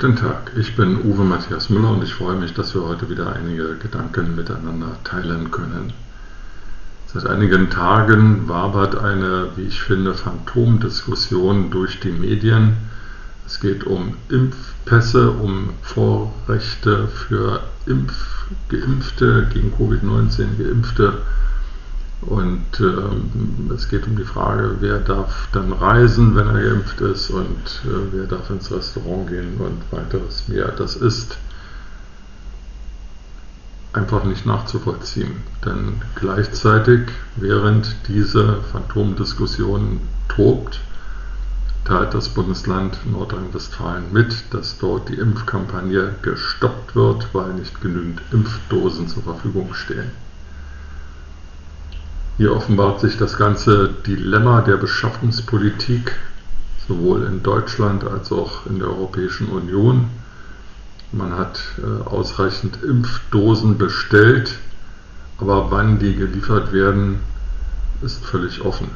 Guten Tag, ich bin Uwe Matthias Müller und ich freue mich, dass wir heute wieder einige Gedanken miteinander teilen können. Seit einigen Tagen wabert eine, wie ich finde, Phantomdiskussion durch die Medien. Es geht um Impfpässe, um Vorrechte für Impf Geimpfte, gegen Covid-19 Geimpfte und ähm, es geht um die Frage, wer darf dann reisen, wenn er geimpft ist und äh, wer darf ins Restaurant gehen und weiteres mehr. Das ist einfach nicht nachzuvollziehen. Denn gleichzeitig, während diese Phantomdiskussion tobt, teilt das Bundesland Nordrhein-Westfalen mit, dass dort die Impfkampagne gestoppt wird, weil nicht genügend Impfdosen zur Verfügung stehen. Hier offenbart sich das ganze Dilemma der Beschaffungspolitik sowohl in Deutschland als auch in der Europäischen Union. Man hat äh, ausreichend Impfdosen bestellt, aber wann die geliefert werden, ist völlig offen.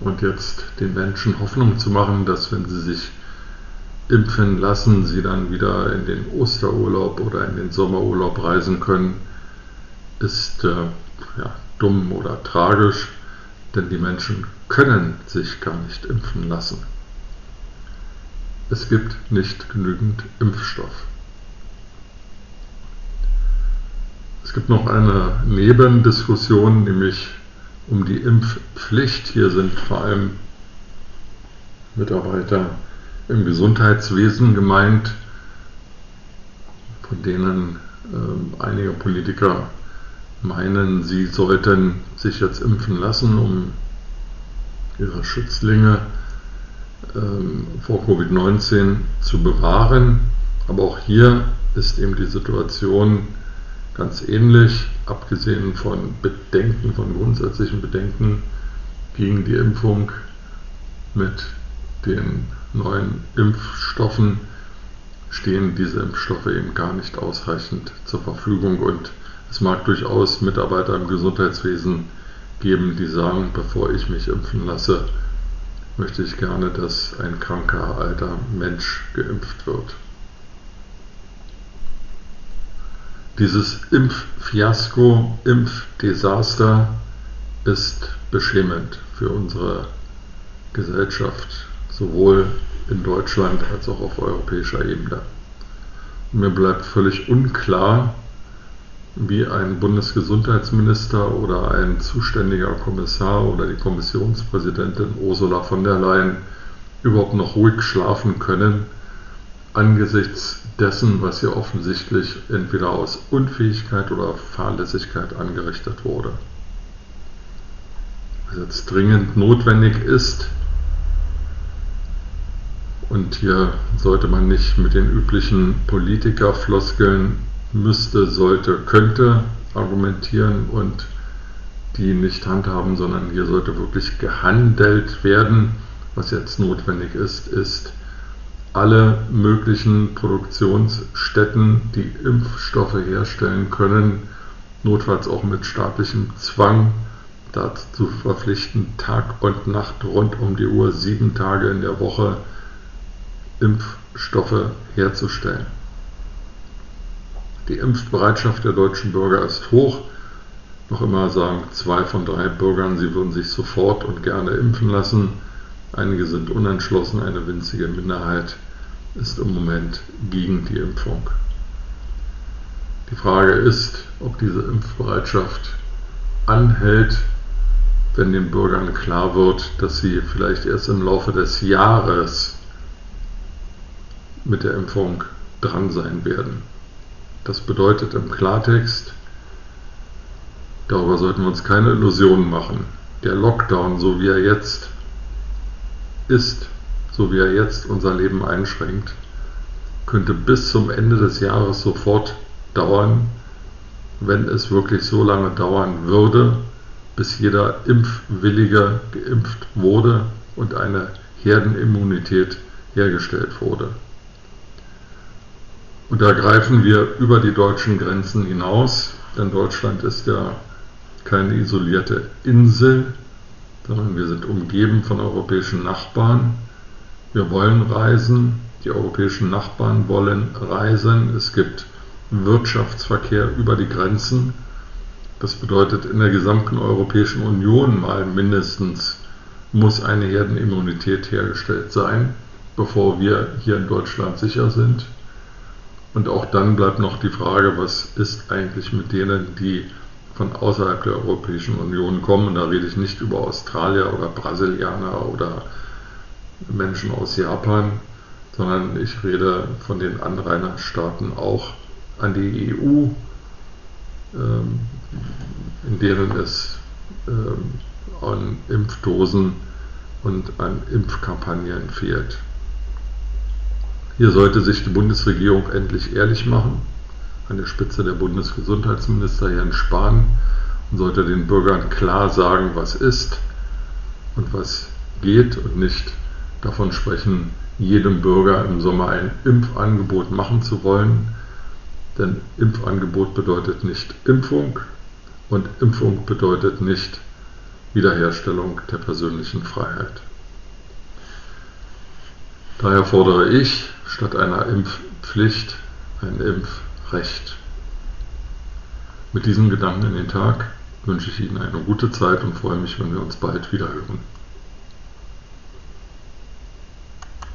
Und jetzt den Menschen Hoffnung zu machen, dass wenn sie sich impfen lassen, sie dann wieder in den Osterurlaub oder in den Sommerurlaub reisen können, ist äh, ja, dumm oder tragisch, denn die Menschen können sich gar nicht impfen lassen. Es gibt nicht genügend Impfstoff. Es gibt noch eine Nebendiskussion, nämlich um die Impfpflicht. Hier sind vor allem Mitarbeiter im Gesundheitswesen gemeint, von denen äh, einige Politiker meinen, sie sollten sich jetzt impfen lassen, um ihre Schützlinge ähm, vor Covid-19 zu bewahren. Aber auch hier ist eben die Situation ganz ähnlich, abgesehen von Bedenken, von grundsätzlichen Bedenken gegen die Impfung mit den neuen Impfstoffen stehen diese Impfstoffe eben gar nicht ausreichend zur Verfügung und es mag durchaus Mitarbeiter im Gesundheitswesen geben, die sagen, bevor ich mich impfen lasse, möchte ich gerne, dass ein kranker alter Mensch geimpft wird. Dieses Impffiasko, Impfdesaster ist beschämend für unsere Gesellschaft, sowohl in Deutschland als auch auf europäischer Ebene. Und mir bleibt völlig unklar, wie ein Bundesgesundheitsminister oder ein zuständiger Kommissar oder die Kommissionspräsidentin Ursula von der Leyen überhaupt noch ruhig schlafen können angesichts dessen, was hier offensichtlich entweder aus Unfähigkeit oder Fahrlässigkeit angerichtet wurde. Was jetzt dringend notwendig ist, und hier sollte man nicht mit den üblichen Politikerfloskeln müsste, sollte, könnte argumentieren und die nicht handhaben, sondern hier sollte wirklich gehandelt werden. Was jetzt notwendig ist, ist alle möglichen Produktionsstätten, die Impfstoffe herstellen können, notfalls auch mit staatlichem Zwang dazu verpflichten, Tag und Nacht rund um die Uhr, sieben Tage in der Woche Impfstoffe herzustellen. Die Impfbereitschaft der deutschen Bürger ist hoch. Noch immer sagen zwei von drei Bürgern, sie würden sich sofort und gerne impfen lassen. Einige sind unentschlossen, eine winzige Minderheit ist im Moment gegen die Impfung. Die Frage ist, ob diese Impfbereitschaft anhält, wenn den Bürgern klar wird, dass sie vielleicht erst im Laufe des Jahres mit der Impfung dran sein werden. Das bedeutet im Klartext, darüber sollten wir uns keine Illusionen machen. Der Lockdown, so wie er jetzt ist, so wie er jetzt unser Leben einschränkt, könnte bis zum Ende des Jahres sofort dauern wenn es wirklich so lange dauern würde, bis jeder Impfwillige geimpft wurde und eine Herdenimmunität hergestellt wurde. Und da greifen wir über die deutschen Grenzen hinaus, denn Deutschland ist ja keine isolierte Insel, sondern wir sind umgeben von europäischen Nachbarn. Wir wollen reisen, die europäischen Nachbarn wollen reisen. Es gibt Wirtschaftsverkehr über die Grenzen. Das bedeutet, in der gesamten Europäischen Union mal mindestens muss eine Herdenimmunität hergestellt sein, bevor wir hier in Deutschland sicher sind. Und auch dann bleibt noch die Frage, was ist eigentlich mit denen, die von außerhalb der Europäischen Union kommen. Und da rede ich nicht über Australier oder Brasilianer oder Menschen aus Japan, sondern ich rede von den Anrainerstaaten auch an die EU, ähm, in denen es ähm, an Impfdosen und an Impfkampagnen fehlt. Hier sollte sich die Bundesregierung endlich ehrlich machen, an der Spitze der Bundesgesundheitsminister Herrn Spahn, und sollte den Bürgern klar sagen, was ist und was geht und nicht davon sprechen, jedem Bürger im Sommer ein Impfangebot machen zu wollen. Denn Impfangebot bedeutet nicht Impfung und Impfung bedeutet nicht Wiederherstellung der persönlichen Freiheit. Daher fordere ich statt einer Impfpflicht ein Impfrecht. Mit diesem Gedanken in den Tag wünsche ich Ihnen eine gute Zeit und freue mich, wenn wir uns bald wieder hören.